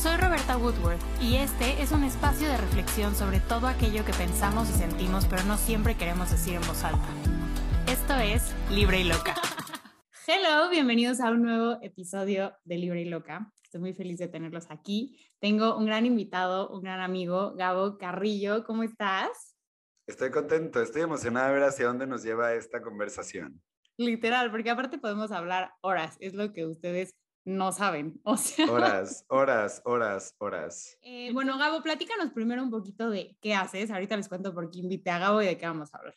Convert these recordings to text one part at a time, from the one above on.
Soy Roberta Woodworth y este es un espacio de reflexión sobre todo aquello que pensamos y sentimos pero no siempre queremos decir en voz alta. Esto es Libre y Loca. Hello, bienvenidos a un nuevo episodio de Libre y Loca. Estoy muy feliz de tenerlos aquí. Tengo un gran invitado, un gran amigo, Gabo Carrillo. ¿Cómo estás? Estoy contento, estoy emocionada de ver hacia dónde nos lleva esta conversación. Literal, porque aparte podemos hablar horas, es lo que ustedes no saben. O sea. Horas, horas, horas, horas. Eh, bueno, Gabo, platícanos primero un poquito de qué haces. Ahorita les cuento por qué invité a Gabo y de qué vamos a hablar.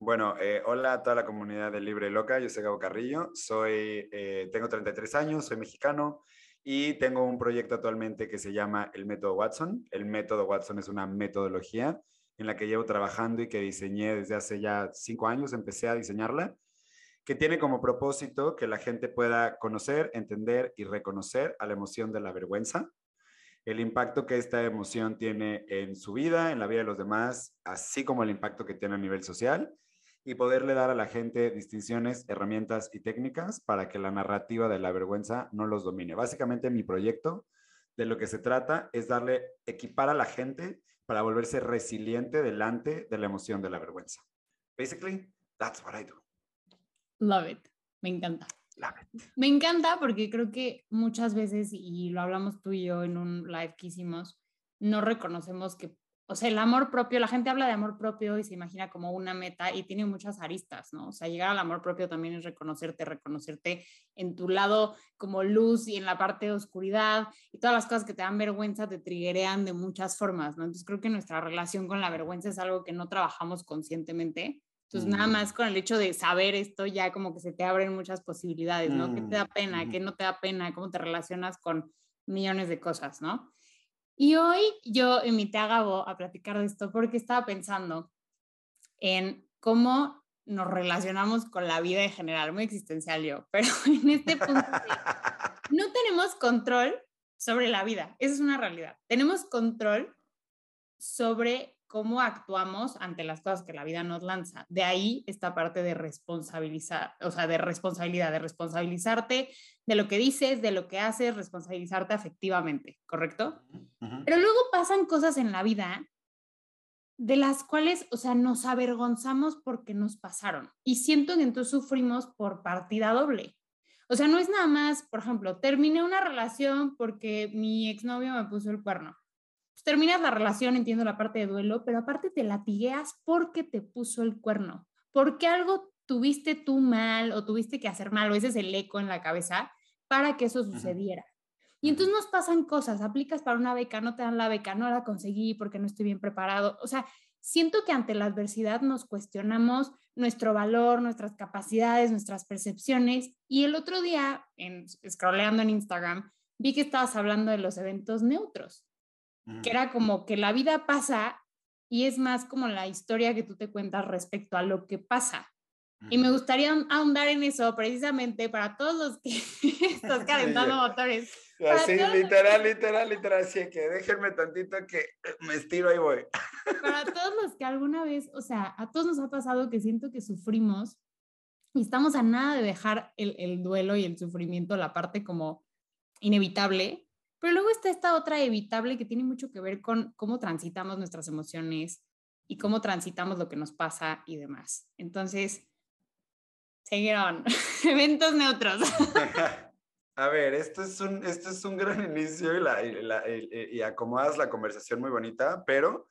Bueno, eh, hola a toda la comunidad de Libre Loca, yo soy Gabo Carrillo, soy, eh, tengo 33 años, soy mexicano y tengo un proyecto actualmente que se llama el Método Watson. El Método Watson es una metodología en la que llevo trabajando y que diseñé desde hace ya cinco años, empecé a diseñarla, que tiene como propósito que la gente pueda conocer, entender y reconocer a la emoción de la vergüenza, el impacto que esta emoción tiene en su vida, en la vida de los demás, así como el impacto que tiene a nivel social y poderle dar a la gente distinciones, herramientas y técnicas para que la narrativa de la vergüenza no los domine. Básicamente mi proyecto de lo que se trata es darle, equipar a la gente para volverse resiliente delante de la emoción de la vergüenza. Basically, that's what I do. Love it. Me encanta. Love it. Me encanta porque creo que muchas veces, y lo hablamos tú y yo en un live que hicimos, no reconocemos que o sea, el amor propio, la gente habla de amor propio y se imagina como una meta y tiene muchas aristas, ¿no? O sea, llegar al amor propio también es reconocerte, reconocerte en tu lado como luz y en la parte de oscuridad y todas las cosas que te dan vergüenza te triguerean de muchas formas, ¿no? Entonces creo que nuestra relación con la vergüenza es algo que no trabajamos conscientemente. Entonces, nada mm. más con el hecho de saber esto, ya como que se te abren muchas posibilidades, ¿no? ¿Qué te da mm, pena? ¿Qué no te da pena? ¿Cómo te relacionas con millones de cosas, ¿no? Y hoy yo invité a Gabo a platicar de esto porque estaba pensando en cómo nos relacionamos con la vida en general, muy existencial yo, pero en este punto no tenemos control sobre la vida, esa es una realidad. Tenemos control sobre cómo actuamos ante las cosas que la vida nos lanza. De ahí esta parte de responsabilizar, o sea, de responsabilidad, de responsabilizarte de lo que dices, de lo que haces, responsabilizarte afectivamente, ¿correcto? Pero luego pasan cosas en la vida de las cuales, o sea, nos avergonzamos porque nos pasaron. Y siento que entonces sufrimos por partida doble. O sea, no es nada más, por ejemplo, terminé una relación porque mi exnovio me puso el cuerno terminas la relación, entiendo la parte de duelo, pero aparte te latigueas porque te puso el cuerno, porque algo tuviste tú mal o tuviste que hacer mal, o ese es el eco en la cabeza para que eso sucediera. Y entonces nos pasan cosas, aplicas para una beca, no te dan la beca, no la conseguí porque no estoy bien preparado. O sea, siento que ante la adversidad nos cuestionamos nuestro valor, nuestras capacidades, nuestras percepciones. Y el otro día, en, scrolleando en Instagram, vi que estabas hablando de los eventos neutros que era como que la vida pasa y es más como la historia que tú te cuentas respecto a lo que pasa. Y me gustaría ahondar en eso precisamente para todos los que estás calentando motores. Así, literal, literal, literal, así que déjenme tantito que me estiro y voy. Para todos los que alguna vez, o sea, a todos nos ha pasado que siento que sufrimos y estamos a nada de dejar el, el duelo y el sufrimiento, la parte como inevitable, pero luego está esta otra evitable que tiene mucho que ver con cómo transitamos nuestras emociones y cómo transitamos lo que nos pasa y demás. Entonces, siguieron eventos neutros. A ver, esto es un, esto es un gran inicio y, la, y, acomodas la conversación muy bonita, pero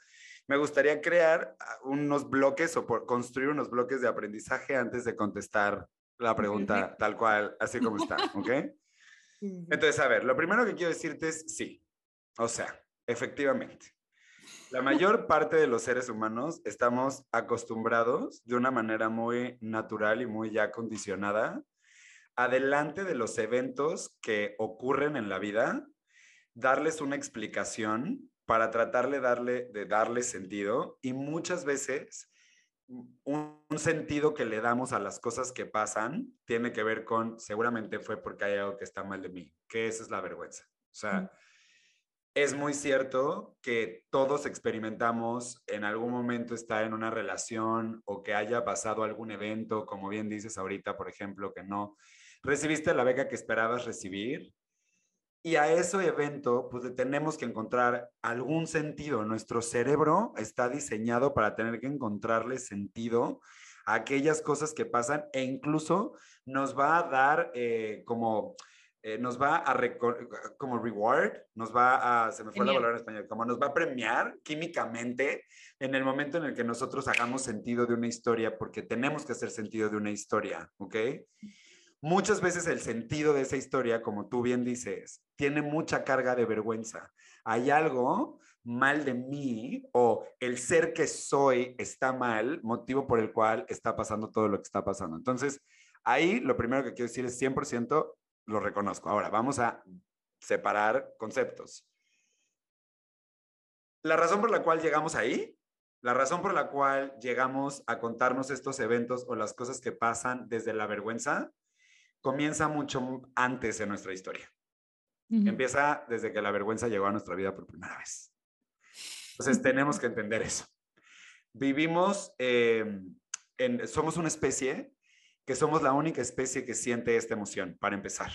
me gustaría crear unos bloques o construir unos bloques de aprendizaje antes de contestar la pregunta tal cual, así como está, ¿ok? Entonces, a ver, lo primero que quiero decirte es sí. O sea, efectivamente. La mayor parte de los seres humanos estamos acostumbrados de una manera muy natural y muy ya condicionada adelante de los eventos que ocurren en la vida, darles una explicación para tratarle darle, de darle sentido y muchas veces un, sentido que le damos a las cosas que pasan tiene que ver con, seguramente fue porque hay algo que está mal de mí, que esa es la vergüenza. O sea, es muy cierto que todos experimentamos en algún momento estar en una relación o que haya pasado algún evento, como bien dices ahorita, por ejemplo, que no recibiste la beca que esperabas recibir Y a ese evento, pues le tenemos que encontrar algún sentido. Nuestro cerebro está diseñado para tener que encontrarle sentido a aquellas cosas que pasan e incluso nos va a dar eh, como eh, nos va a como reward, nos va a, se me fue la palabra en español, como nos va a premiar químicamente en el momento en el que nosotros hagamos sentido de una historia, porque tenemos que hacer sentido de una historia, ¿ok? Muchas veces el sentido de esa historia, como tú bien dices, tiene mucha carga de vergüenza. Hay algo mal de mí o el ser que soy está mal, motivo por el cual está pasando todo lo que está pasando. Entonces, ahí lo primero que quiero decir es 100% lo reconozco. Ahora, vamos a separar conceptos. La razón por la cual llegamos ahí, la razón por la cual llegamos a contarnos estos eventos o las cosas que pasan desde la vergüenza, comienza mucho antes en nuestra historia. Empieza desde que la vergüenza llegó a nuestra vida por primera vez. Entonces tenemos que entender eso. Vivimos, em, en, somos una especie que somos la única especie que siente esta emoción, para empezar.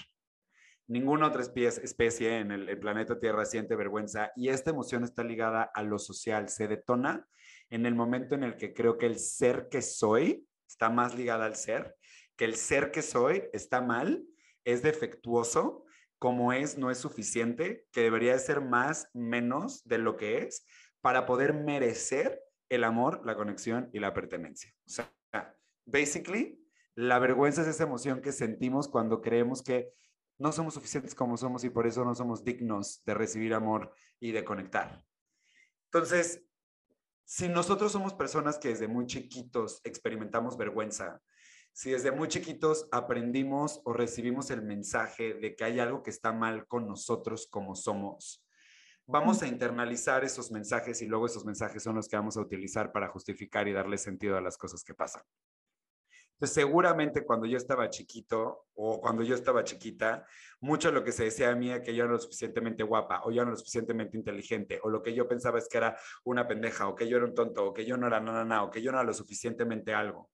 Ninguna otra especie en el, planeta Tierra siente vergüenza y esta emoción está ligada a lo social. Se detona en el momento en el que creo que el ser que soy está más ligado al ser, que el ser que soy está mal, es defectuoso, como es, no es suficiente, que debería ser más, menos de lo que es, para poder merecer el amor, la conexión y la pertenencia. O sea, basically, la vergüenza es esa emoción que sentimos cuando creemos que no somos suficientes como somos y por eso no somos dignos de recibir amor y de conectar. Entonces, si nosotros somos personas que desde muy chiquitos experimentamos vergüenza, si desde muy chiquitos aprendimos o recibimos el mensaje de que hay algo que está mal con nosotros como somos, vamos a internalizar esos mensajes y luego esos mensajes son los que vamos a utilizar para justificar y darle sentido a las cosas que pasan seguramente cuando yo estaba chiquito o cuando yo estaba chiquita, mucho de lo que se decía a mí era que yo no era lo suficientemente guapa o yo no era lo suficientemente inteligente o lo que yo pensaba es que era una pendeja o que yo era un tonto o que yo no era nada, nada o que yo no era lo suficientemente algo.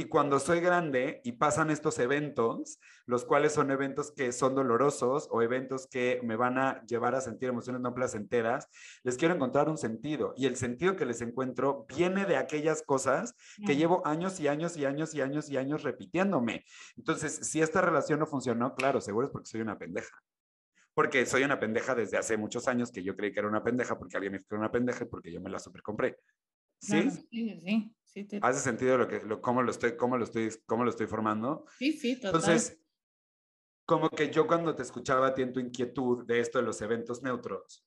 Y cuando soy grande y pasan estos eventos, los cuales son eventos que son dolorosos o eventos que me van a llevar a sentir emociones no placenteras, les quiero encontrar un sentido. Y el sentido que les encuentro viene de aquellas cosas que llevo años y años y años y años y años repitiéndome. Entonces, si esta relación no funcionó, claro, seguro es porque soy una pendeja porque soy una pendeja desde hace muchos años que yo creí que era una pendeja porque alguien me dijo que era una pendeja y porque yo me la supercompré. ¿Sí? sí, sí. ¿Hace sentido lo que, lo, cómo, lo estoy, cómo, lo estoy, cómo lo estoy formando? Sí, sí, total. Entonces, como que yo cuando te escuchaba a ti en tu inquietud de esto de los eventos neutros,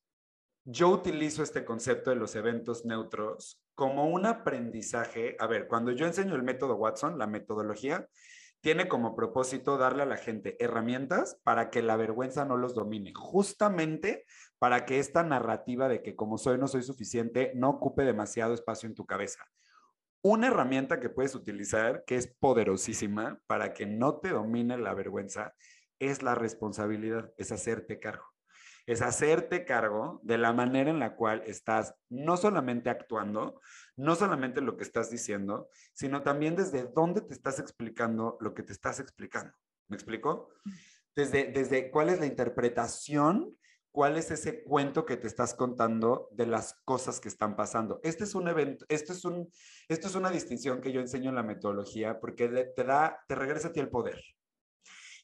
yo utilizo este concepto de los eventos neutros como un aprendizaje. A ver, cuando yo enseño el método Watson, la metodología, tiene como propósito darle a la gente herramientas para que la vergüenza no los domine, justamente para que esta narrativa de que como soy no soy suficiente no ocupe demasiado espacio en tu cabeza. Una herramienta que puedes utilizar que es poderosísima para que no te domine la vergüenza es la responsabilidad, es hacerte cargo. Es hacerte cargo de la manera en la cual estás no solamente actuando, no solamente lo que estás diciendo, sino también desde dónde te estás explicando lo que te estás explicando. ¿Me explico? Desde, desde cuál es la interpretación cuál es ese cuento que te estás contando de las cosas que están pasando. Este es un evento, esto es, un, esto es una distinción que yo enseño en la metodología porque te da, te regresa a ti el poder.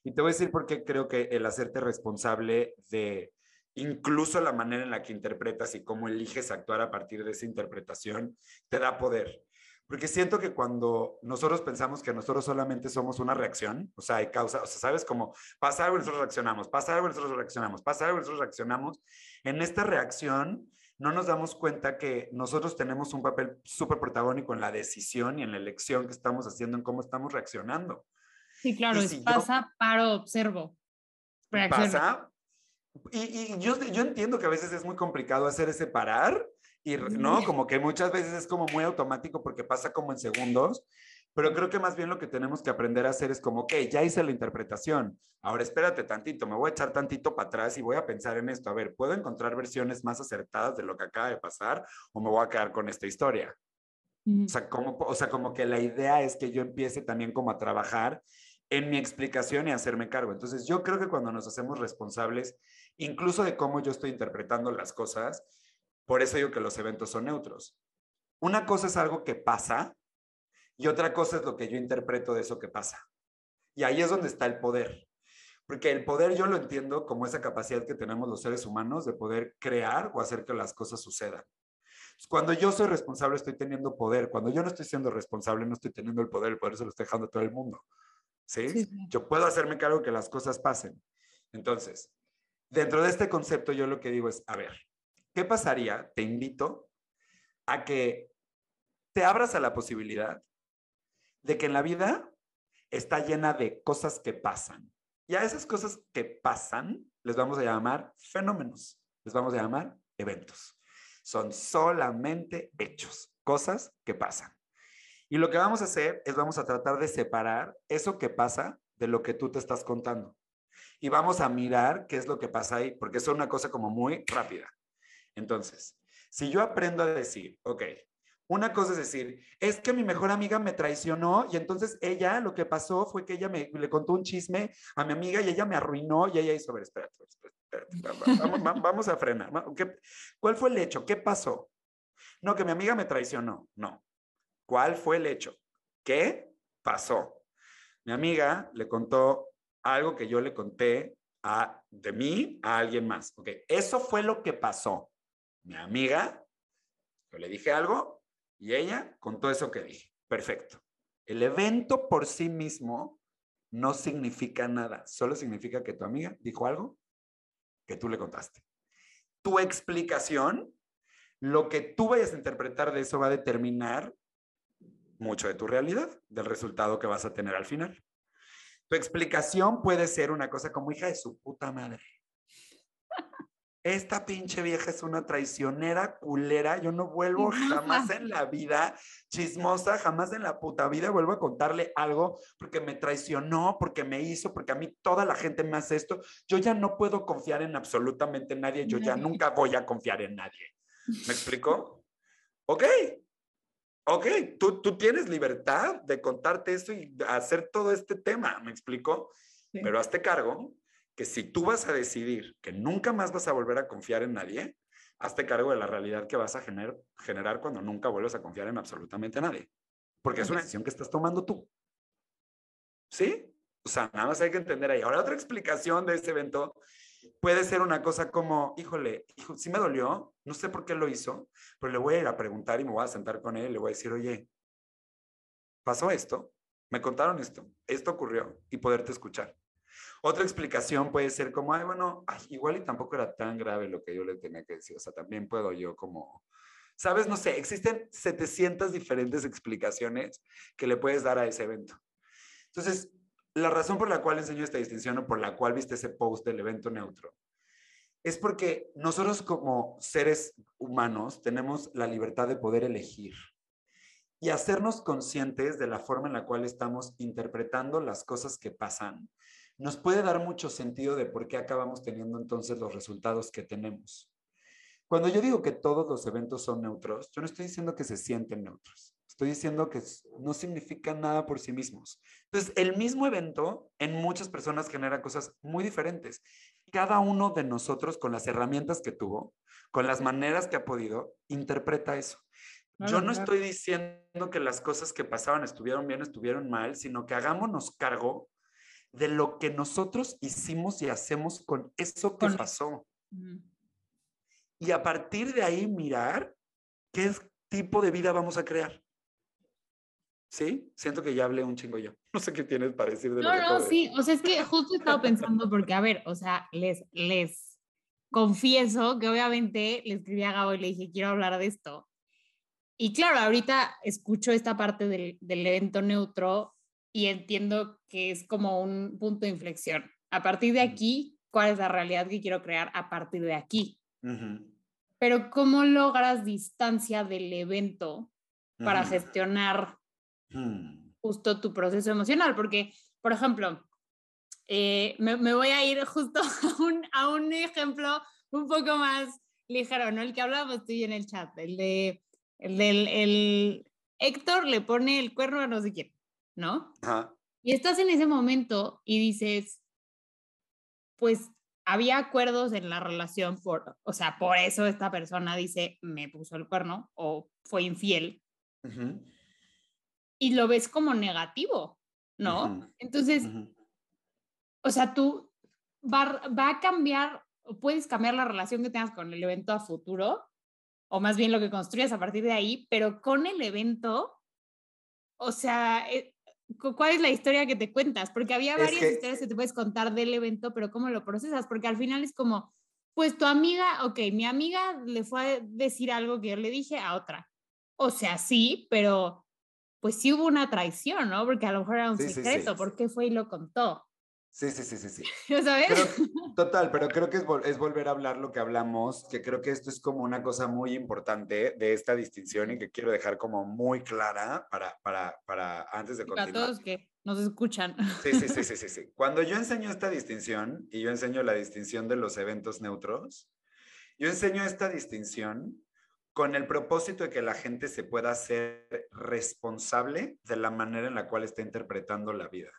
Y te voy a decir por qué creo que el hacerte responsable de incluso la manera en la que interpretas y cómo eliges actuar a partir de esa interpretación, te da poder. Porque siento que cuando nosotros pensamos que nosotros solamente somos una reacción, o sea, hay causa, o sea, sabes cómo pasa algo y nosotros reaccionamos, pasa algo y nosotros reaccionamos, pasa algo y nosotros reaccionamos. En esta reacción no nos damos cuenta que nosotros tenemos un papel súper protagónico en la decisión y en la elección que estamos haciendo, en cómo estamos reaccionando. Sí, claro, es pasa, paro, observo. Pasa. Y, y yo, yo entiendo que a veces es muy complicado hacer ese parar y no, como que muchas veces es como muy automático porque pasa como en segundos, pero creo que más bien lo que tenemos que aprender a hacer es como, ok, ya hice la interpretación, ahora espérate tantito, me voy a echar tantito para atrás y voy a pensar en esto, a ver, ¿puedo encontrar versiones más acertadas de lo que acaba de pasar o me voy a quedar con esta historia? O sea, como, o sea, como que la idea es que yo empiece también como a trabajar en mi explicación y hacerme cargo. Entonces, yo creo que cuando nos hacemos responsables, incluso de cómo yo estoy interpretando las cosas, por eso digo que los eventos son neutros. Una cosa es algo que pasa y otra cosa es lo que yo interpreto de eso que pasa. Y ahí es donde está el poder. Porque el poder yo lo entiendo como esa capacidad que tenemos los seres humanos de poder crear o hacer que las cosas sucedan. Cuando yo soy responsable estoy teniendo poder. Cuando yo no estoy siendo responsable no estoy teniendo el poder. El poder se lo estoy dejando a todo el mundo. ¿Sí? Yo puedo hacerme cargo que las cosas pasen. Entonces, dentro de este concepto yo lo que digo es, a ver, ¿qué pasaría? Te invito a que te abras a la posibilidad de que en la vida está llena de cosas que pasan. Y a esas cosas que pasan les vamos a llamar fenómenos, les vamos a llamar eventos. Son solamente hechos, cosas que pasan. Y lo que vamos a hacer es vamos a tratar de separar eso que pasa de lo que tú te estás contando. Y vamos a mirar qué es lo que pasa ahí, porque es una cosa como muy rápida. Entonces, si yo aprendo a decir, ok, una cosa es decir, es que mi mejor amiga me traicionó y entonces ella lo que pasó fue que ella me le contó un chisme a mi amiga y ella me arruinó y ella hizo, a ver, espérate, espérate, vamos, vamos, a frenar. ¿Cuál fue el hecho? ¿Qué pasó? No, que mi amiga me traicionó. No. ¿Cuál fue el hecho? ¿Qué pasó? Mi amiga le contó algo que yo le conté a, de mí a alguien más. Ok, eso fue lo que pasó. Mi amiga, yo le dije algo, y ella contó eso que dije. Perfecto. El evento por sí mismo no significa nada, solo significa que tu amiga dijo algo que tú le contaste. Tu explicación, lo que tú vayas a interpretar de eso va a determinar mucho de tu realidad, del resultado que vas a tener al final. Tu explicación puede ser una cosa como hija de su puta madre esta pinche vieja es una traicionera, culera, yo no vuelvo jamás en la vida, chismosa, jamás en la puta vida vuelvo a contarle algo porque me traicionó, porque me hizo, porque a mí toda la gente me hace esto. Yo ya no puedo confiar en absolutamente nadie, yo ya nunca voy a confiar en nadie. ¿Me explico? Ok, ok, tú, tú tienes libertad de contarte eso y hacer todo este tema, ¿me explico? Pero hazte cargo que si tú vas a decidir que nunca más vas a volver a confiar en nadie, hazte cargo de la realidad que vas a generar, generar cuando nunca vuelves a confiar en absolutamente nadie. Porque es una decisión que estás tomando tú. ¿Sí? O sea, nada más hay que entender ahí. Ahora, otra explicación de este evento puede ser una cosa como, híjole, hijo, sí me dolió, no sé por qué lo hizo, pero le voy a ir a preguntar y me voy a sentar con él le voy a decir, oye, pasó esto, me contaron esto, esto ocurrió y poderte escuchar. Otra explicación puede ser como, ay, bueno, igual y tampoco era tan grave lo que yo le tenía que decir. O sea, también puedo yo como, sabes, no sé, existen 700 diferentes explicaciones que le puedes dar a ese evento. Entonces, la razón por la cual enseño esta distinción o por la cual viste ese post del evento neutro es porque nosotros como seres humanos tenemos la libertad de poder elegir y hacernos conscientes de la forma en la cual estamos interpretando las cosas que pasan nos puede dar mucho sentido de por qué acabamos teniendo entonces los resultados que tenemos. Cuando yo digo que todos los eventos son neutros, yo no estoy diciendo que se sienten neutros. Estoy diciendo que no significan nada por sí mismos. Entonces, el mismo evento en muchas personas genera cosas muy diferentes. Cada uno de nosotros, con las herramientas que tuvo, con las maneras que ha podido, interpreta eso. Yo no estoy diciendo que las cosas que pasaban estuvieron bien, estuvieron mal, sino que hagámonos cargo de lo que nosotros hicimos y hacemos con eso que pasó. Y a partir de ahí mirar qué tipo de vida vamos a crear. ¿Sí? Siento que ya hablé un chingo yo. No sé qué tienes para decir de no, lo que No, sí, o sea, es que justo he estado pensando porque, a ver, o sea, les, les confieso que obviamente le escribí a Gabo y le dije, quiero hablar de esto. Y claro, ahorita escucho esta parte del, del evento neutro y entiendo que es como un punto de inflexión. A partir de aquí, ¿cuál es la realidad que quiero crear a partir de aquí? Pero ¿cómo logras distancia del evento para gestionar hmm. justo tu proceso emocional? Porque, por ejemplo, eh, me, me, voy a ir justo a un, a un ejemplo un poco más ligero, ¿no? El que hablábamos tú y en el chat, el de, el del, el Héctor le pone el cuerno a no sé quién. ¿no? Y estás en ese momento y dices, pues había acuerdos en la relación, por, o sea, por eso esta persona dice, me puso el cuerno o fue infiel. Y lo ves como negativo, ¿no? Entonces, o sea, tú va, va a cambiar, puedes cambiar la relación que tengas con el evento a futuro, o más bien lo que construyas a partir de ahí, pero con el evento, o sea, eh, ¿cuál es la historia que te cuentas? Porque había varias historias que te puedes contar del evento, pero ¿cómo lo procesas? Porque al final es como, pues tu amiga, ok, mi amiga le fue a decir algo que yo le dije a otra. O sea, sí, pero pues sí hubo una traición, ¿no? Porque a lo mejor era un secreto, ¿por qué fue y lo contó? Sí, sí, sí, sí, sí. ¿Sabes? total, pero creo que es, es, volver a hablar lo que hablamos, que creo que esto es como una cosa muy importante de esta distinción y que quiero dejar como muy clara para, para, para antes de continuar. Para todos que nos escuchan. Sí, sí, sí, sí, sí, sí. Cuando yo enseño esta distinción y yo enseño la distinción de los eventos neutros, yo enseño esta distinción con el propósito de que la gente se pueda ser responsable de la manera en la cual está interpretando la vida.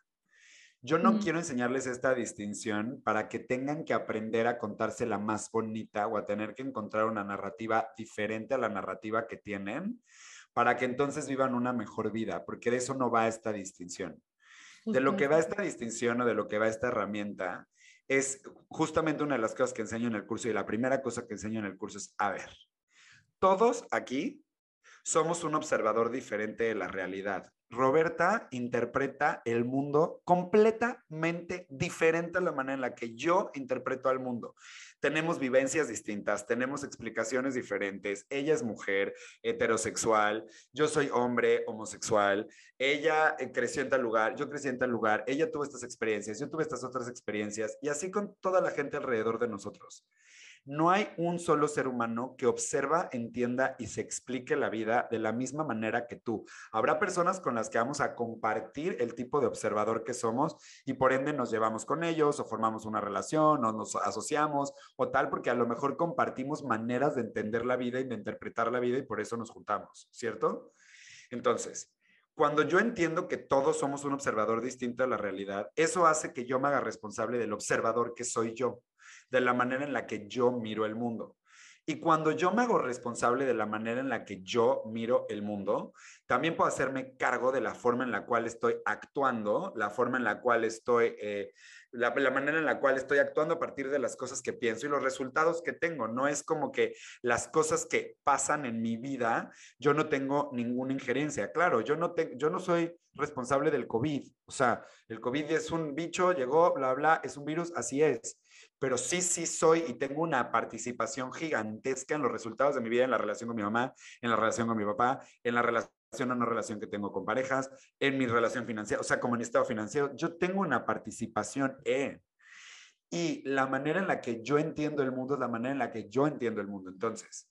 Yo no quiero enseñarles esta distinción para que tengan que aprender a contarse la más bonita o a tener que encontrar una narrativa diferente a la narrativa que tienen para que entonces vivan una mejor vida, porque de eso no va esta distinción. De lo que va esta distinción o de lo que va esta herramienta es justamente una de las cosas que enseño en el curso y la primera cosa que enseño en el curso es, a ver, todos aquí somos un observador diferente de la realidad. Roberta interpreta el mundo completamente diferente a la manera en la que yo interpreto al mundo. Tenemos vivencias distintas, tenemos explicaciones diferentes. Ella es mujer, heterosexual, yo soy hombre, homosexual. Ella eh, creció en tal lugar, yo crecí en tal lugar. Ella tuvo estas experiencias, yo tuve estas otras experiencias y así con toda la gente alrededor de nosotros. No hay un solo ser humano que observa, entienda y se explique la vida de la misma manera que tú. Habrá personas con las que vamos a compartir el tipo de observador que somos y por ende nos llevamos con ellos o formamos una relación o nos asociamos o tal, porque a lo mejor compartimos maneras de entender la vida y de interpretar la vida y por eso nos juntamos, ¿cierto? Entonces, cuando yo entiendo que todos somos un observador distinto a la realidad, eso hace que yo me haga responsable del observador que soy yo de la manera en la que yo miro el mundo. Y cuando yo me hago responsable de la manera en la que yo miro el mundo, también puedo hacerme cargo de la forma en la cual estoy actuando, la forma en la cual estoy, eh, la, manera en la cual estoy actuando a partir de las cosas que pienso y los resultados que tengo. No es como que las cosas que pasan en mi vida, yo no tengo ninguna injerencia. Claro, yo no, te, yo no soy responsable del COVID. O sea, el COVID es un bicho, llegó, bla, bla, es un virus, así es pero sí, sí soy y tengo una participación gigantesca en los resultados de mi vida, en la relación con mi mamá, en la relación con mi papá, en la relación o no relación que tengo con parejas, en mi relación financiera, o sea, como en estado financiero, yo tengo una participación en. Y la manera en la que yo entiendo el mundo es la manera en la que yo entiendo el mundo. Entonces,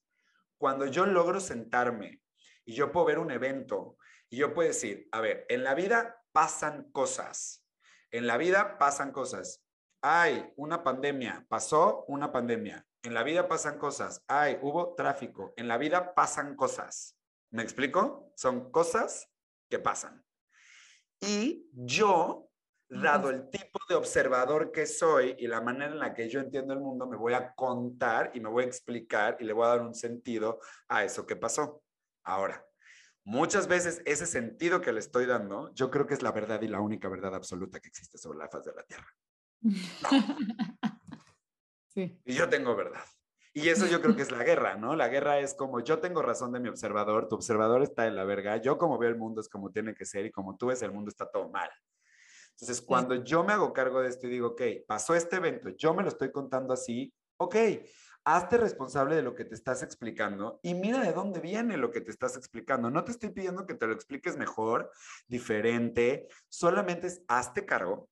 cuando yo logro sentarme y yo puedo ver un evento y yo puedo decir, a ver, en la vida pasan cosas, en la vida pasan cosas hay una pandemia, pasó una pandemia. En la vida pasan cosas. Hay, hubo tráfico. En la vida pasan cosas. ¿Me explico? Son cosas que pasan. Y yo, dado el tipo de observador que soy y la manera en la que yo entiendo el mundo, me voy a contar y me voy a explicar y le voy a dar un sentido a eso que pasó. Ahora, muchas veces ese sentido que le estoy dando, yo creo que es la verdad y la única verdad absoluta que existe sobre la faz de la Tierra. Sí. Y yo tengo verdad. Y eso yo creo que es la guerra, ¿no? La guerra es como yo tengo razón de mi observador, tu observador está en la verga, yo como veo el mundo es como tiene que ser y como tú ves el mundo está todo mal. Entonces, cuando yo me hago cargo de esto y digo, ok, pasó este evento, yo me lo estoy contando así, ok, hazte responsable de lo que te estás explicando y mira de dónde viene lo que te estás explicando. No te estoy pidiendo que te lo expliques mejor, diferente, solamente es hazte cargo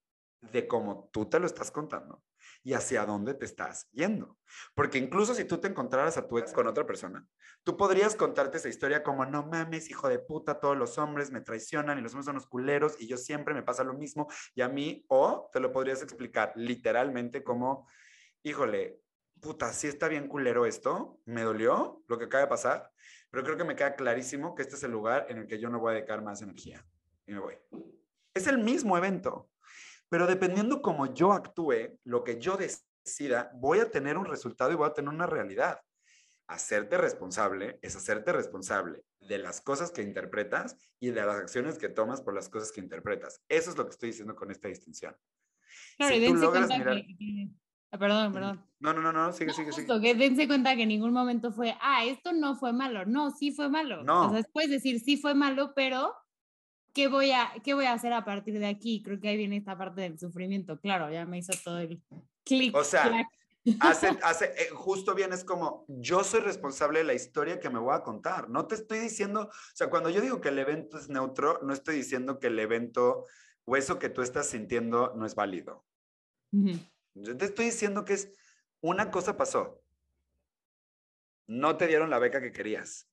de cómo tú te lo estás contando y hacia dónde te estás yendo. Porque incluso si tú te encontraras a tu ex con otra persona, tú podrías contarte esa historia como, no mames, hijo de puta, todos los hombres me traicionan y los hombres son los culeros y yo siempre me pasa lo mismo y a mí, o te lo podrías explicar literalmente como, híjole, puta, sí está bien culero esto, me dolió lo que acaba de pasar, pero creo que me queda clarísimo que este es el lugar en el que yo no voy a dedicar más energía y me voy. Es el mismo evento, pero dependiendo cómo yo actúe, lo que yo decida, voy a tener un resultado y voy a tener una realidad. Hacerte responsable es hacerte responsable de las cosas que interpretas y de las acciones que tomas por las cosas que interpretas. Eso es lo que estoy diciendo con esta distinción. Claro, y dense cuenta que, ah, Perdón, perdón. No, no, no, no, sigue, sigue, sigue. Que dense cuenta que en ningún momento fue, ah, esto no fue malo. No, sí fue malo. No. O sea, puedes decir, sí fue malo, pero ¿qué voy, a, ¿qué voy a hacer a partir de aquí? Creo que ahí viene esta parte del sufrimiento. Claro, ya me hizo todo el clic. O sea, Hace, hace, eh, justo bien es como, yo soy responsable de la historia que me voy a contar. No te estoy diciendo, o sea, cuando yo digo que el evento es neutro, no estoy diciendo que el evento o eso que tú estás sintiendo no es válido. Yo te estoy diciendo que es, una cosa pasó. No te dieron la beca que querías.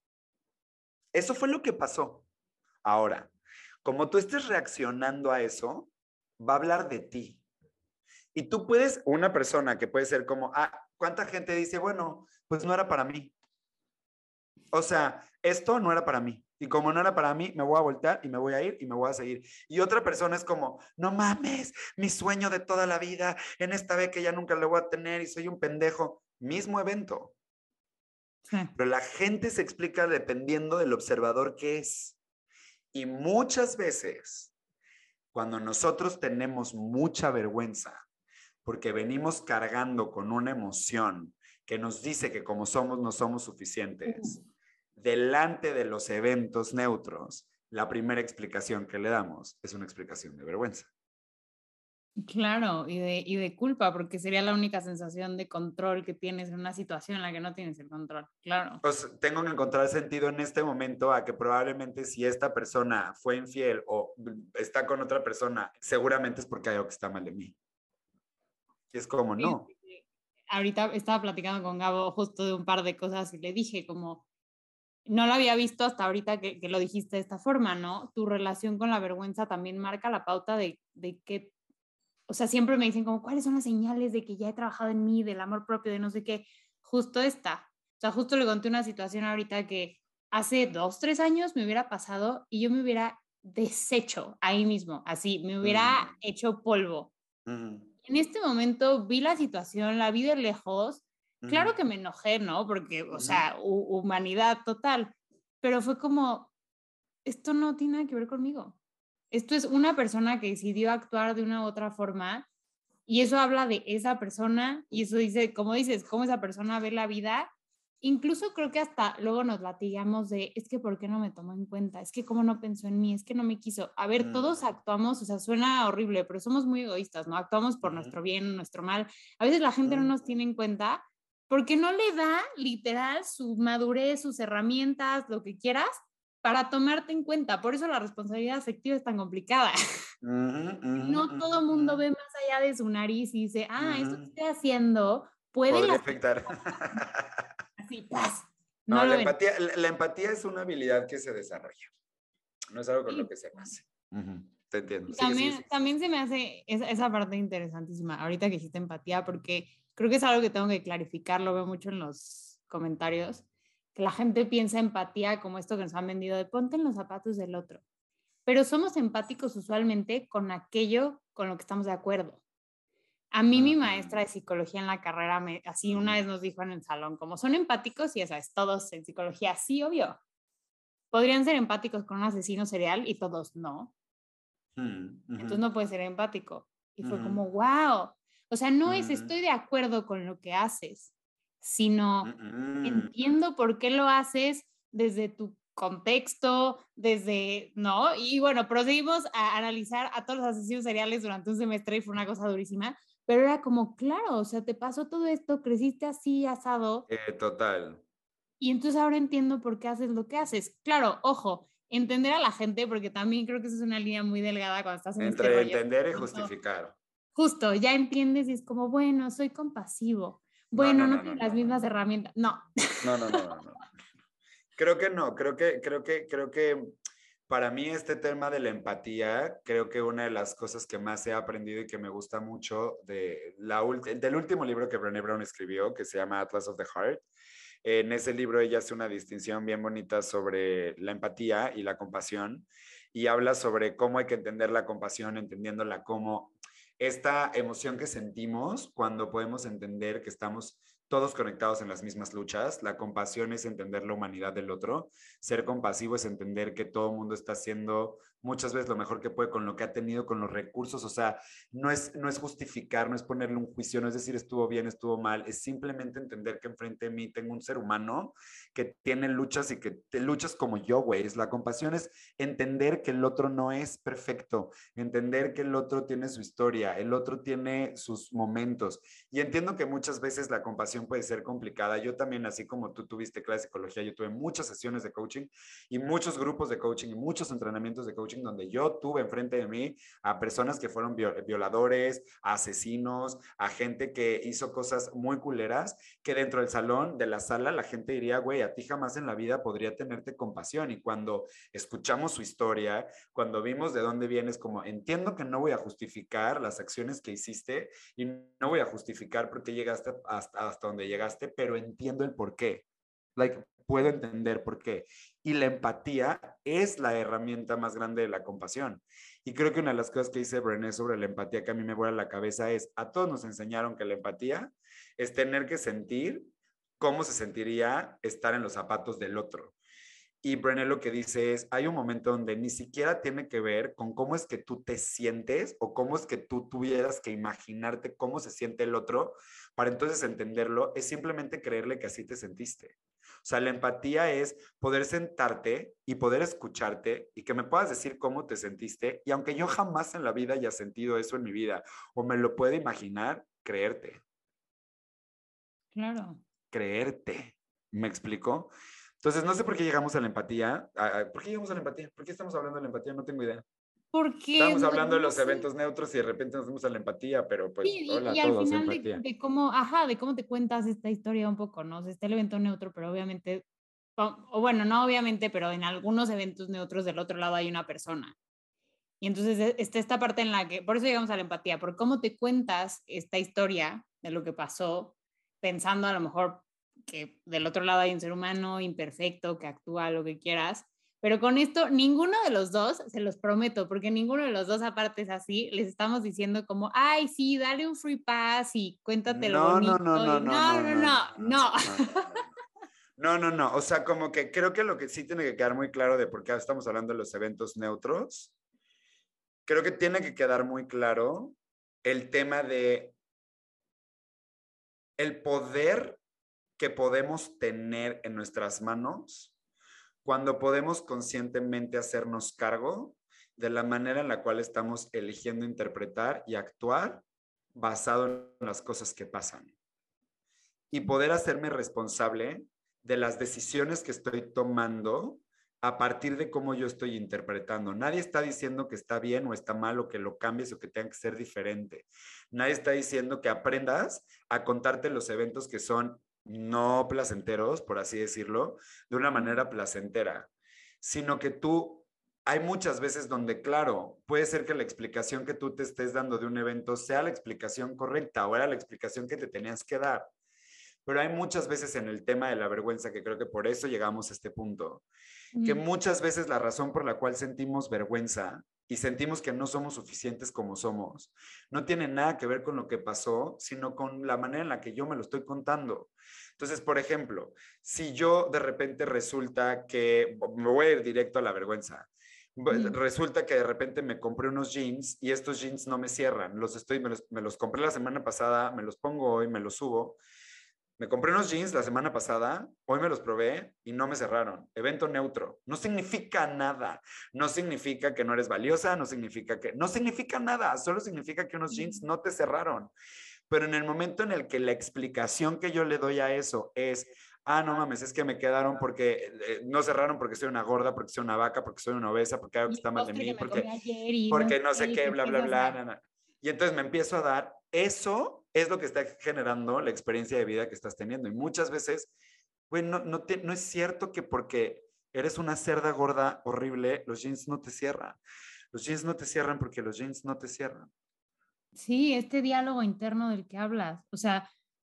Eso fue lo que pasó. Ahora, como tú estés reaccionando a eso, va a hablar de ti. Y tú puedes, una persona que puede ser como, ah, ¿cuánta gente dice, bueno, pues no era para mí? O sea, esto no era para mí. Y como no era para mí, me voy a voltear y me voy a ir y me voy a seguir. Y otra persona es como, no mames, mi sueño de toda la vida, en esta vez que ya nunca lo voy a tener y soy un pendejo. Mismo evento. Pero la gente se explica dependiendo del observador que es. Y muchas veces, cuando nosotros tenemos mucha vergüenza porque venimos cargando con una emoción que nos dice que como somos no somos suficientes, delante de los eventos neutros, la primera explicación que le damos es una explicación de vergüenza. Claro, y de, y de culpa, porque sería la única sensación de control que tienes en una situación en la que no tienes el control, claro. Pues tengo que encontrar sentido en este momento a que probablemente si esta persona fue infiel o está con otra persona, seguramente es porque hay algo que está mal de mí. Y es como, no. Ahorita estaba platicando con Gabo justo de un par de cosas y le dije como, no lo había visto hasta ahorita que, que lo dijiste de esta forma, ¿no? Tu relación con la vergüenza también marca la pauta de, de que, o sea, siempre me dicen como, ¿cuáles son las señales de que ya he trabajado en mí, del amor propio, de no sé qué? Justo esta. O sea, justo le conté una situación ahorita que hace dos, tres años me hubiera pasado y yo me hubiera deshecho ahí mismo, así, me hubiera mm. hecho polvo en este momento vi la situación, la vi de lejos. Claro que me enojé, ¿no? Porque, o sea, humanidad total. Pero fue como, esto no tiene nada que ver conmigo. Esto es una persona que decidió actuar de una u otra forma y eso habla de esa persona y eso dice, como dices, cómo esa persona ve la vida incluso creo que hasta luego nos latigamos de, es que ¿por qué no me tomó en cuenta? Es que cómo no pensó en mí, es que no me quiso. A ver, todos mm. actuamos, o sea, suena horrible, pero somos muy egoístas, ¿no? Actuamos por nuestro bien, nuestro mal. A veces la gente no nos tiene en cuenta porque no le da literal su madurez, sus herramientas, lo que quieras, para tomarte en cuenta. Por eso la responsabilidad afectiva es tan complicada. no todo el mundo ve más allá de su nariz y dice, ah, esto que estoy haciendo puede afectar. No, la, empatía, la, empatía, es una habilidad que se desarrolla. No es algo con lo que se nace. Te entiendo. también, también se me hace esa, esa, parte interesantísima, ahorita que hiciste empatía, porque creo que es algo que tengo que clarificar, lo veo mucho en los comentarios, que la gente piensa empatía como esto que nos han vendido de ponte en los zapatos del otro. Pero somos empáticos usualmente con aquello con lo que estamos de acuerdo. A mí mi maestra de psicología en la carrera, me, así una vez nos dijo en el salón, como son empáticos y eso es, todos en psicología, sí, obvio. Podrían ser empáticos con un asesino serial y todos no. Mm, Entonces no puede ser empático. Y fue como, wow. O sea, no es estoy de acuerdo con lo que haces, sino entiendo por qué lo haces desde tu contexto, desde, ¿no? Y bueno, procedimos a analizar a todos los asesinos seriales durante un semestre y fue una cosa durísima, pero era como, claro, o sea, te pasó todo esto, creciste así, asado. Eh, total. Y entonces ahora entiendo por qué haces lo que haces. Claro, ojo, entender a la gente, porque también creo que eso es una línea muy delgada cuando estás en este Entre entender y justificar. Justo, ya entiendes y es como, bueno, soy compasivo. Bueno, no, tengo las mismas herramientas. No. No, no, no, no. Creo que no, creo que, creo que, creo que para mí este tema de la empatía, creo que una de las cosas que más he aprendido y que me gusta mucho de la, del último libro que Brené Brown escribió, que se llama Atlas of the Heart, en ese libro ella hace una distinción bien bonita sobre la empatía y la compasión. y habla sobre cómo hay que entender la compasión, entendiéndola como esta emoción que sentimos cuando podemos entender que estamos todos conectados en las mismas luchas. La compasión es entender la humanidad del otro. Ser compasivo es entender que todo el mundo está haciendo muchas veces lo mejor que puede con lo que ha tenido, con los recursos. O sea, no es, no es justificar, no es ponerle un juicio, no es decir estuvo bien, estuvo mal. Es simplemente entender que enfrente de mí tengo un ser humano que tiene luchas y que te luchas como yo, güey. La compasión es entender que el otro no es perfecto, entender que el otro tiene su historia, el otro tiene sus momentos. Y entiendo que muchas veces la compasión puede ser complicada. Yo también, así como tú tuviste clase de psicología, yo tuve muchas sesiones de coaching y muchos grupos de coaching y muchos entrenamientos de coaching donde yo tuve enfrente de mí a personas que fueron violadores, asesinos, a gente que hizo cosas muy culeras, que dentro del salón, de la sala, la gente diría, güey, a ti jamás en la vida podría tenerte compasión. Y cuando escuchamos su historia, cuando vimos de dónde vienes, como entiendo que no voy a justificar las acciones que hiciste y no voy a justificar por qué llegaste hasta, hasta donde llegaste, pero entiendo el por qué. Like, puedo entender por qué. Y la empatía es la herramienta más grande de la compasión. Y creo que una de las cosas que dice Brené sobre la empatía que a mí me vuela la cabeza es, a todos nos enseñaron que la empatía es tener que sentir cómo se sentiría estar en los zapatos del otro. Y Brené lo que dice es, hay un momento donde ni siquiera tiene que ver con cómo es que tú te sientes o cómo es que tú tuvieras que imaginarte cómo se siente el otro para entonces entenderlo, es simplemente creerle que así te sentiste. O sea, la empatía es poder sentarte y poder escucharte y que me puedas decir cómo te sentiste. Y aunque yo jamás en la vida haya sentido eso en mi vida o me lo pueda imaginar, creerte. Claro. Creerte. ¿Me explico? Entonces, no sé por qué llegamos a la empatía. ¿Por qué llegamos a la empatía? ¿Por qué estamos hablando de la empatía? No tengo idea. Porque estamos hablando de los eventos neutros y de repente nos vamos a la empatía, pero pues y, hola y al final de, cómo, ajá, de cómo te cuentas esta historia un poco, ¿no? O sea, está el evento neutro, pero obviamente, o, bueno, no obviamente, pero en algunos eventos neutros del otro lado hay una persona. Y entonces e, está esta parte en la que, por eso llegamos a la empatía, por cómo te cuentas esta historia de lo que pasó, pensando a lo mejor que del otro lado hay un ser humano imperfecto que actúa lo que quieras. Pero con esto, ninguno de los dos, se los prometo, porque ninguno de los dos, aparte es así, les estamos diciendo como, ay, sí, dale un free pass y cuéntate lo bonito. No, no, no, no, no, no, no. No, no, no. O sea, como que creo que lo que sí tiene que quedar muy claro de por qué estamos hablando de los eventos neutros, creo que tiene que quedar muy claro el tema de el poder que podemos tener en nuestras manos cuando podemos conscientemente hacernos cargo de la manera en la cual estamos eligiendo interpretar y actuar basado en las cosas que pasan. Y poder hacerme responsable de las decisiones que estoy tomando a partir de cómo yo estoy interpretando. Nadie está diciendo que está bien o está mal o que lo cambies o que tenga que ser diferente. Nadie está diciendo que aprendas a contarte los eventos que son no placenteros, por así decirlo, de una manera placentera, sino que tú, hay muchas veces donde, claro, puede ser que la explicación que tú te estés dando de un evento sea la explicación correcta o era la explicación que te tenías que dar. Pero hay muchas veces en el tema de la vergüenza, que creo que por eso llegamos a este punto, que muchas veces la razón por la cual sentimos vergüenza y sentimos que no somos suficientes como somos, no tiene nada que ver con lo que pasó, sino con la manera en la que yo me lo estoy contando. Entonces, por ejemplo, si yo de repente resulta que me voy a ir directo a la vergüenza, Resulta que de repente me compré unos jeans y estos jeans no me cierran. Los estoy, me los, me los compré la semana pasada, me los pongo hoy, me los subo me compré unos jeans la semana pasada, hoy me los probé y no me cerraron. Evento neutro. No significa nada. No significa que no eres valiosa, no significa que... No significa nada, solo significa que unos jeans no te cerraron. Pero en el momento en el que la explicación que yo le doy a eso es, ah, no mames, es que me quedaron porque eh, no cerraron porque soy una gorda, porque soy una vaca, porque soy una obesa, porque algo que está mal de mí, porque, porque no sé qué, bla, bla, bla. Y entonces me empiezo a dar eso es lo que está generando la experiencia de vida que estás teniendo. Y muchas veces, bueno, no, no, es cierto que porque eres una cerda gorda horrible, los jeans no te cierran. Los jeans no te cierran porque los jeans no te cierran. Sí, este diálogo interno del que hablas. O sea,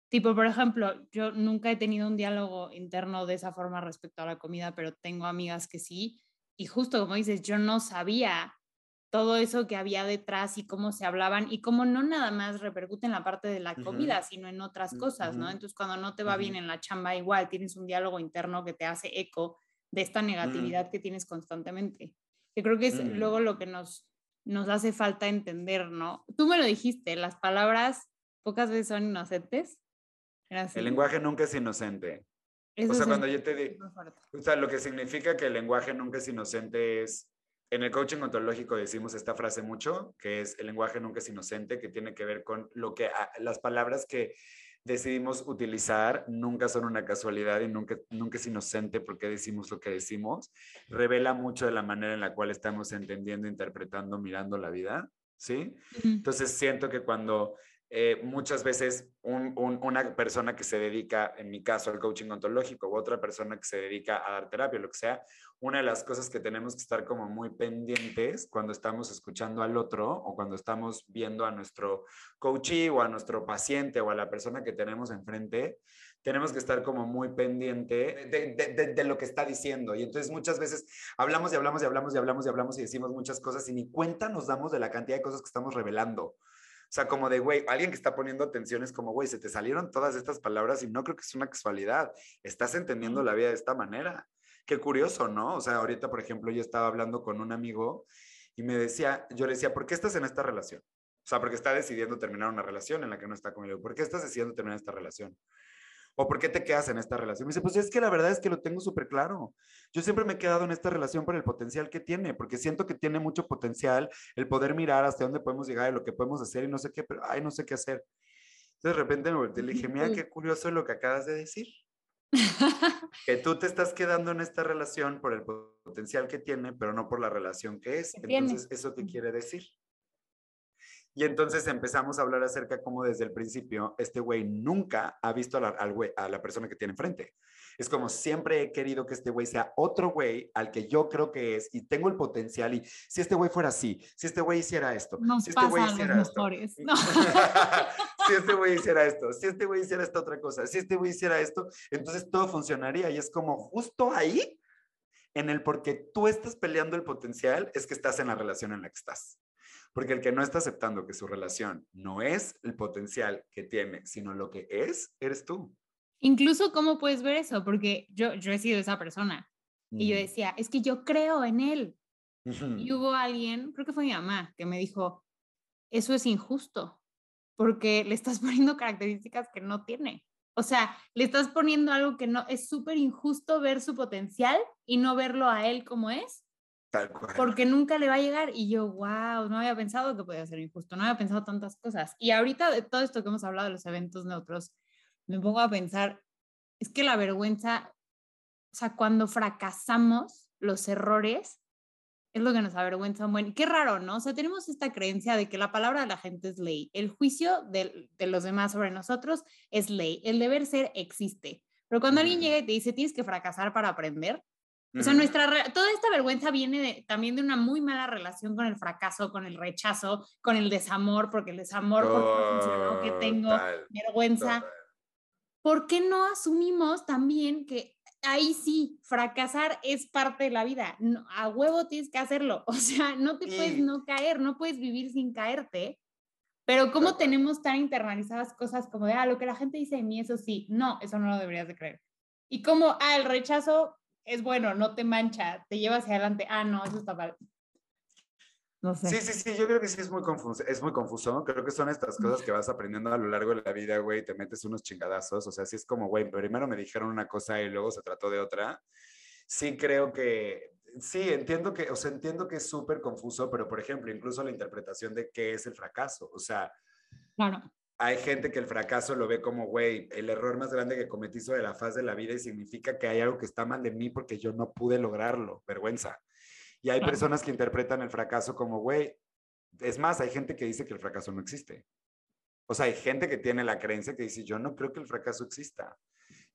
tipo, por ejemplo, yo nunca he tenido un diálogo interno de esa forma respecto a la comida, pero tengo amigas que sí. y justo como dices, yo no sabía todo eso que había detrás y cómo se hablaban y cómo no nada más repercute en la parte de la comida, sino en otras mm, cosas, ¿no? Entonces, cuando no te va bien en la chamba, igual tienes un diálogo interno que te hace eco de esta mm. negatividad que tienes constantemente. Yo creo que es mm. luego lo que nos, nos hace falta entender, ¿no? Tú me lo dijiste, las palabras pocas veces son inocentes. El lenguaje nunca es inocente. o sea, cuando yo te digo, o sea, lo que significa que el lenguaje nunca es inocente es en el coaching ontológico decimos esta frase mucho, que es el lenguaje nunca es inocente, que tiene que ver con lo que ah, las palabras que decidimos utilizar nunca son una casualidad y nunca, nunca es inocente porque decimos lo que decimos. Revela mucho de la manera en la cual estamos entendiendo, interpretando, mirando la vida, ¿sí? Entonces siento que cuando eh, muchas veces una persona que se dedica, en mi caso, al coaching ontológico, u otra persona que se dedica a dar terapia, lo que sea, una de las cosas que tenemos que estar como muy pendientes cuando estamos escuchando al otro o cuando estamos viendo a nuestro coachee o a nuestro paciente o a la persona que tenemos enfrente, tenemos que estar como muy pendiente de, lo que está diciendo. Y entonces muchas veces hablamos y hablamos y hablamos y hablamos y hablamos y decimos muchas cosas y ni cuenta nos damos de la cantidad de cosas que estamos revelando. O sea, como de, güey, alguien que está poniendo atención es como, güey, se te salieron todas estas palabras y no creo que es una casualidad. Estás entendiendo la vida de esta manera. Qué curioso, ¿no? O sea, ahorita, por ejemplo, yo estaba hablando con un amigo y me decía, yo le decía, ¿por qué estás en esta relación? O sea, porque está decidiendo terminar una relación en la que no está conmigo. ¿Por qué estás decidiendo terminar esta relación? ¿O por qué te quedas en esta relación? Me dice, pues es que la verdad es que lo tengo súper claro. Yo siempre me he quedado en esta relación por el potencial que tiene, porque siento que tiene mucho potencial el poder mirar hasta dónde podemos llegar y lo que podemos hacer y no sé qué, pero ay, no sé qué hacer. Entonces de repente me le dije, mira qué curioso lo que acabas de decir. que tú te estás quedando en esta relación por el potencial que tiene, pero no por la relación que es. Entonces, ¿eso qué quiere decir? Y entonces empezamos a hablar acerca cómo desde el principio este güey nunca ha visto a la, a la persona que tiene enfrente. Es como siempre he querido que este güey sea otro güey al que yo creo que es y tengo el potencial y si este güey fuera así, si este güey hiciera esto, si este güey hiciera esto, si este güey hiciera esto, si este güey hiciera esta otra cosa, si este güey hiciera esto, entonces todo funcionaría y es como justo ahí en el porque tú estás peleando el potencial es que estás en la relación en la que estás. Porque el que no está aceptando que su relación no es el potencial que tiene, sino lo que es, eres tú. Incluso, ¿cómo puedes ver eso? Porque yo, yo he sido esa persona. Y yo decía, es que yo creo en él. Y hubo alguien, creo que fue mi mamá, que me dijo, eso es injusto, porque le estás poniendo características que no tiene. O sea, le estás poniendo algo que no, es súper injusto ver su potencial y no verlo a él como es porque nunca le va a llegar. Y yo, wow, no había pensado que podía ser injusto, no había pensado tantas cosas. Y ahorita de todo esto que hemos hablado de los eventos neutros, me pongo a pensar, es que la vergüenza, o sea, cuando fracasamos los errores, es lo que nos avergüenza. Bueno, qué raro, ¿no? O sea, tenemos esta creencia de que la palabra de la gente es ley, el juicio de, de los demás sobre nosotros es ley, el deber ser existe. Pero cuando alguien llega y te dice, tienes que fracasar para aprender, o sea, nuestra, toda esta vergüenza viene también de una muy mala relación con el fracaso, con el rechazo, con el desamor, porque el desamor por que tengo, vergüenza. ¿Por qué no asumimos también que ahí sí, fracasar es parte de la vida? a huevo tienes que hacerlo. O sea, no te puedes no caer, no puedes vivir sin caerte. Pero ¿cómo tenemos tan internalizadas cosas como de, ah, lo que la gente dice de mí, eso sí, no, eso no lo deberías de creer. Y como, ah, el rechazo es bueno, no te mancha, te lleva hacia adelante. Ah, no, eso está mal. No sé. Sí, sí, sí, yo creo que sí es muy confuso, es muy confuso. Creo que son estas cosas que vas aprendiendo a lo largo de la vida, güey, te metes unos chingadazos. O sea, sí es como, güey, primero me dijeron una cosa y luego se trató de otra. Sí creo que, sí, entiendo que, o sea, entiendo que es súper confuso, pero por ejemplo, incluso la interpretación de qué es el fracaso. O sea, claro hay gente que el fracaso lo ve como, güey, el error más grande que cometí sobre la faz de la vida y significa que hay algo que está mal de mí porque yo no pude lograrlo, vergüenza. Y hay personas que interpretan el fracaso como, güey, es más, hay gente que dice que el fracaso no existe. O sea, hay gente que tiene la creencia que dice, yo no creo que el fracaso exista.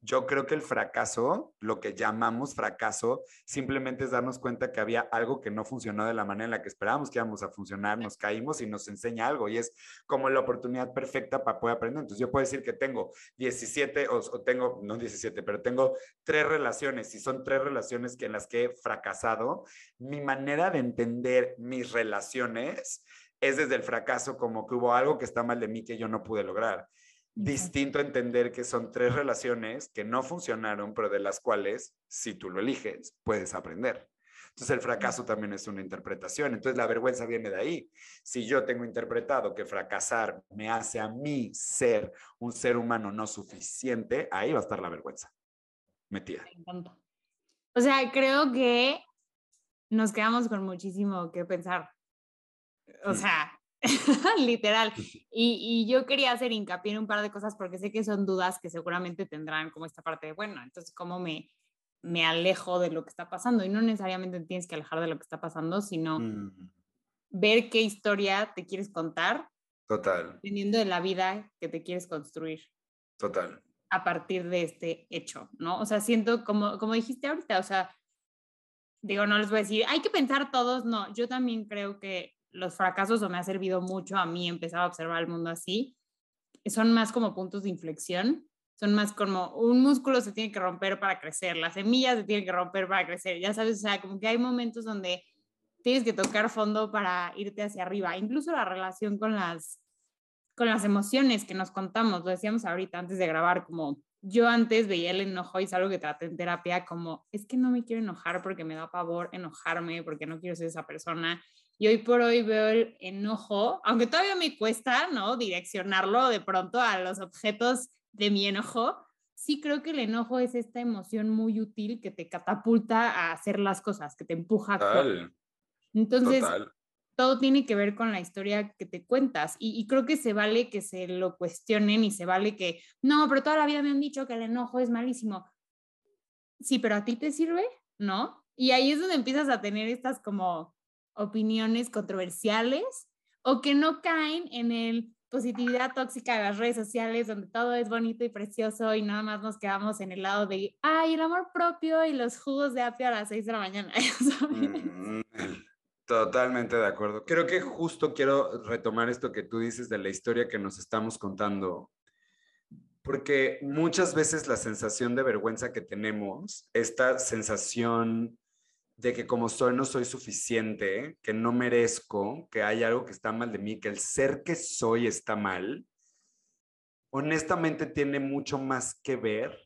Yo creo que el fracaso, lo que llamamos fracaso, simplemente es darnos cuenta que había algo que no funcionó de la manera en la que esperábamos que íbamos a funcionar, nos caímos y nos enseña algo y es como la oportunidad perfecta para poder aprender. Entonces yo puedo decir que tengo 17 o, o tengo, no 17, pero tengo tres relaciones y son tres relaciones que en las que he fracasado. Mi manera de entender mis relaciones es desde el fracaso como que hubo algo que está mal de mí que yo no pude lograr distinto entender que son tres relaciones que no funcionaron, pero de las cuales, si tú lo eliges, puedes aprender. Entonces el fracaso también es una interpretación. Entonces la vergüenza viene de ahí. Si yo tengo interpretado que fracasar me hace a mí ser un ser humano no suficiente, ahí va a estar la vergüenza metida. Me encanta. O sea, creo que nos quedamos con muchísimo que pensar. O mm. sea, literal. Y, yo quería hacer hincapié en un par de cosas porque sé que son dudas que seguramente tendrán como esta parte de, bueno, entonces, ¿cómo me, me alejo de lo que está pasando? Y no necesariamente tienes que alejar de lo que está pasando, sino mm. ver qué historia te quieres contar. Total. Dependiendo de la vida que te quieres construir. Total. A partir de este hecho, ¿no? O sea, siento como, como dijiste ahorita, o sea, digo, no les voy a decir, hay que pensar todos, no, yo también creo que los fracasos o me ha servido mucho a mí empezar a observar el mundo así, son más como puntos de inflexión, son más como un músculo se tiene que romper para crecer, las semillas se tienen que romper para crecer, ya sabes, o sea, como que hay momentos donde tienes que tocar fondo para irte hacia arriba, incluso la relación con las con las emociones que nos contamos, lo decíamos ahorita antes de grabar, como yo antes veía el enojo y es algo que traté en terapia como, es que no me quiero enojar porque me da pavor enojarme, porque no quiero ser esa persona. Y hoy por hoy veo el enojo, aunque todavía me cuesta, ¿no? Direccionarlo de pronto a los objetos de mi enojo. Sí creo que el enojo es esta emoción muy útil que te catapulta a hacer las cosas, que te empuja a Entonces, todo tiene que ver con la historia que te cuentas. Y, y, creo que se vale que se lo cuestionen y se vale que, no, pero toda la vida me han dicho que el enojo es malísimo. Sí, pero a ti te sirve, ¿no? Y ahí es donde empiezas a tener estas como opiniones controversiales o que no caen en el positividad tóxica de las redes sociales donde todo es bonito y precioso y nada más nos quedamos en el lado de, ay, el amor propio y los jugos de apio a las 6 de la mañana. Mm, totalmente de acuerdo. Creo que justo quiero retomar esto que tú dices de la historia que nos estamos contando, porque muchas veces la sensación de vergüenza que tenemos, esta sensación de que como soy no soy suficiente, que no merezco, que hay algo que está mal de mí, que el ser que soy está mal, honestamente tiene mucho más que ver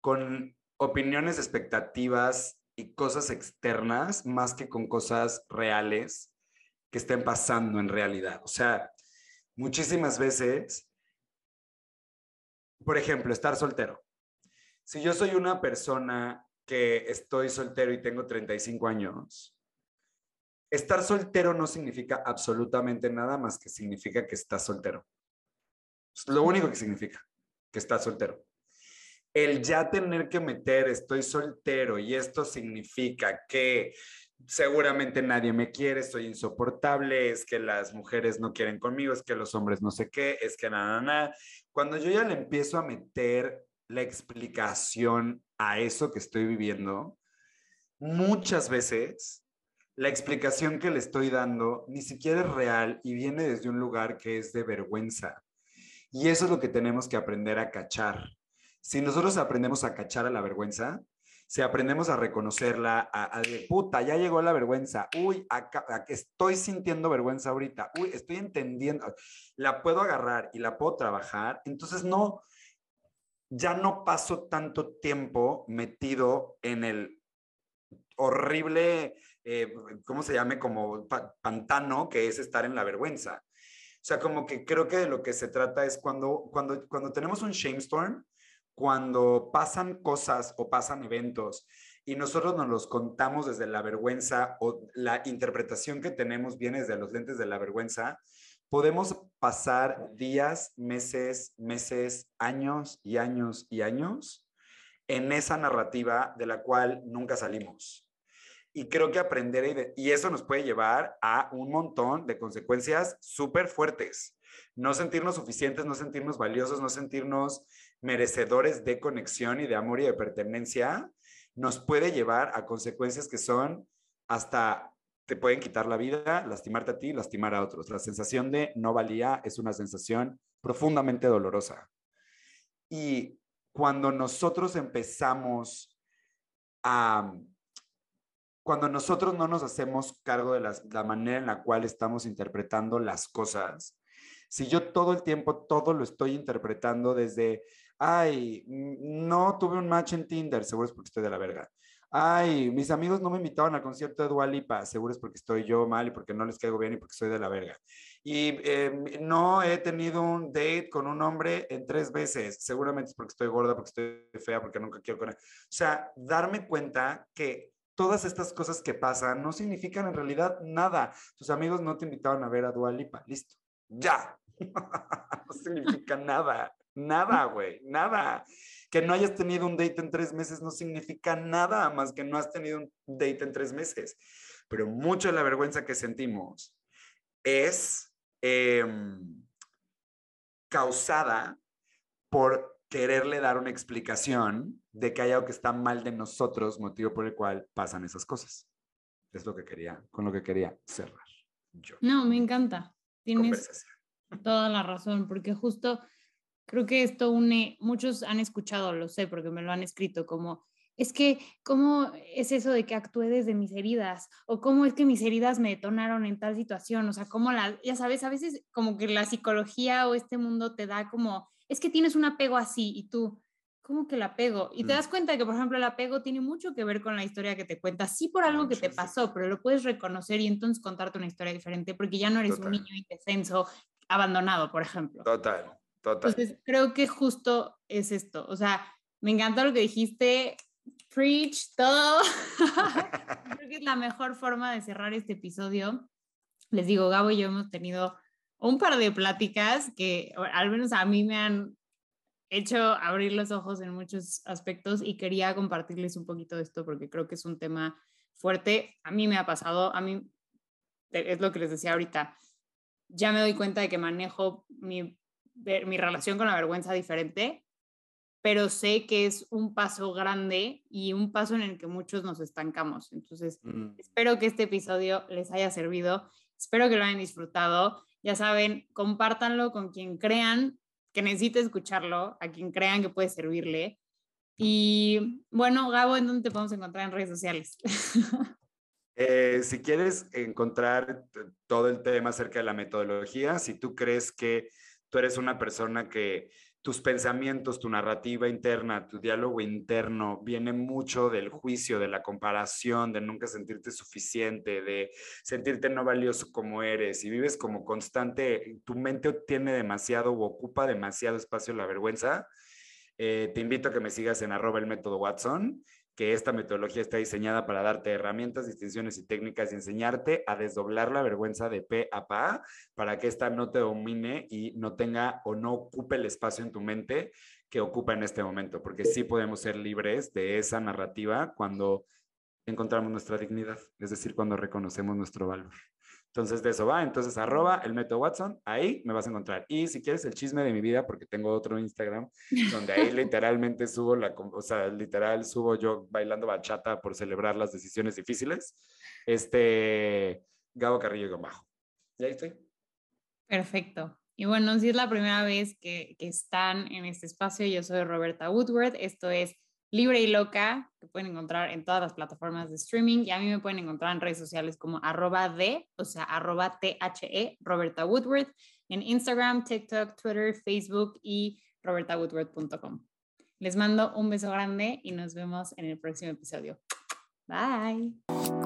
con opiniones, expectativas y cosas externas más que con cosas reales que estén pasando en realidad. O sea, muchísimas veces, por ejemplo, estar soltero. Si yo soy una persona que estoy soltero y tengo 35 años, estar soltero no significa absolutamente nada más que significa que estás soltero. Es lo único que significa, que estás soltero. El ya tener que meter estoy soltero y esto significa que seguramente nadie me quiere, soy insoportable, es que las mujeres no quieren conmigo, es que los hombres no sé qué, es que nada, nada. Cuando yo ya le empiezo a meter la explicación a eso que estoy viviendo, muchas veces la explicación que le estoy dando ni siquiera es real y viene desde un lugar que es de vergüenza. Y eso es lo que tenemos que aprender a cachar. Si nosotros aprendemos a cachar a la vergüenza, si aprendemos a reconocerla, a, de puta, ya llegó la vergüenza, uy, estoy sintiendo vergüenza ahorita, uy, estoy entendiendo, la puedo agarrar y la puedo trabajar, entonces no, ya no paso tanto tiempo metido en el horrible, eh, ¿cómo se llame? Como pantano que es estar en la vergüenza. O sea, como que creo que de lo que se trata es cuando, cuando, cuando tenemos un shame storm, cuando pasan cosas o pasan eventos y nosotros nos los contamos desde la vergüenza o la interpretación que tenemos viene desde los lentes de la vergüenza, podemos pasar días, meses, meses, años y años y años en esa narrativa de la cual nunca salimos. Y creo que aprender, y eso nos puede llevar a un montón de consecuencias súper fuertes. no sentirnos suficientes, no sentirnos valiosos, no sentirnos merecedores de conexión y de amor y de pertenencia, nos puede llevar a consecuencias que son hasta te pueden quitar la vida, lastimarte a ti, lastimar a otros. La sensación de no valía es una sensación profundamente dolorosa. Y cuando nosotros empezamos a, cuando nosotros no nos hacemos cargo de la manera en la cual estamos interpretando las cosas, si yo todo el tiempo, todo lo estoy interpretando desde, ay, no tuve un match en Tinder, seguro es porque estoy de la verga. Ay, mis amigos no me invitaban al concierto de Dua Lipa, seguro es porque estoy yo mal y porque no les caigo bien y porque soy de la verga. Y em, no he tenido un date con un hombre en tres veces, seguramente es porque estoy gorda, porque estoy fea, porque nunca quiero con él. O sea, darme cuenta que todas estas cosas que pasan no significan en realidad nada. Tus amigos no te invitaban a ver a Dua Lipa, listo, ya. no significa nada, nada, güey, nada. Que no hayas tenido un date en tres meses no significa nada más que no has tenido un date en tres meses. Pero mucho de la vergüenza que sentimos es em, causada por quererle dar una explicación de que hay algo que está mal de nosotros, motivo por el cual pasan esas cosas. Es lo que quería, con lo que quería cerrar. Yo. No, me encanta. Tienes toda la razón, porque justo Creo que esto une, muchos han escuchado, lo sé, porque me lo han escrito, como, es que, ¿cómo es eso de que actué desde mis heridas? O cómo es que mis heridas me detonaron en tal situación? O sea, cómo la, ya sabes, a veces como que la psicología o este mundo te da como, es que tienes un apego así y tú, ¿cómo que el apego? Y te mm. das cuenta que, por ejemplo, el apego tiene mucho que ver con la historia que te cuentas, sí por algo que te pasó, pero lo puedes reconocer y entonces contarte una historia diferente porque ya no eres un niño indefenso, abandonado, por ejemplo. Total. Entonces, creo que justo es esto. O sea, me encanta lo que dijiste. Preach todo. creo que es la mejor forma de cerrar este episodio. Les digo, Gabo y yo hemos tenido un par de pláticas que al menos a mí me han hecho abrir los ojos en muchos aspectos y quería compartirles un poquito de esto porque creo que es un tema fuerte. A mí me ha pasado, a mí es lo que les decía ahorita. Ya me doy cuenta de que manejo mi ver mi relación con la vergüenza diferente, pero sé que es un paso grande y un paso en el que muchos nos estancamos. Entonces, mm. espero que este episodio les haya servido, espero que lo hayan disfrutado. Ya saben, compártanlo con quien crean que necesite escucharlo, a quien crean que puede servirle. Y bueno, Gabo, ¿en dónde te podemos encontrar en redes sociales? Eh, si quieres encontrar todo el tema acerca de la metodología, si tú crees que tú eres una persona que tus pensamientos, tu narrativa interna, tu diálogo interno viene mucho del juicio, de la comparación, de nunca sentirte suficiente, de sentirte no valioso como eres y vives como constante, tu mente tiene demasiado o ocupa demasiado espacio la vergüenza. Eh, te invito a que me sigas en arroba el método Watson que esta metodología está diseñada para darte herramientas, distinciones y técnicas y enseñarte a desdoblar la vergüenza de P a PA para que esta no te domine y no tenga o no ocupe el espacio en tu mente que ocupa en este momento, porque sí podemos ser libres de esa narrativa cuando encontramos nuestra dignidad, es decir, cuando reconocemos nuestro valor. Entonces, de eso va. Entonces, arroba el método Watson, ahí me vas a encontrar. Y si quieres el chisme de mi vida, porque tengo otro Instagram, donde ahí literalmente subo la, o sea, literal subo yo bailando bachata por celebrar las decisiones difíciles, este, Gabo Carrillo con bajo. Y ahí estoy. Perfecto. Y bueno, si es la primera vez que, que están en este espacio, yo soy Roberta Woodward. Esto es Libre y Loca, que pueden encontrar en todas las plataformas de streaming y a mí me pueden encontrar en redes sociales como arroba de, o sea, arroba THE, Roberta Woodward, en Instagram, TikTok, Twitter, Facebook y robertawoodward.com. Les mando un beso grande y nos vemos en el próximo episodio. Bye.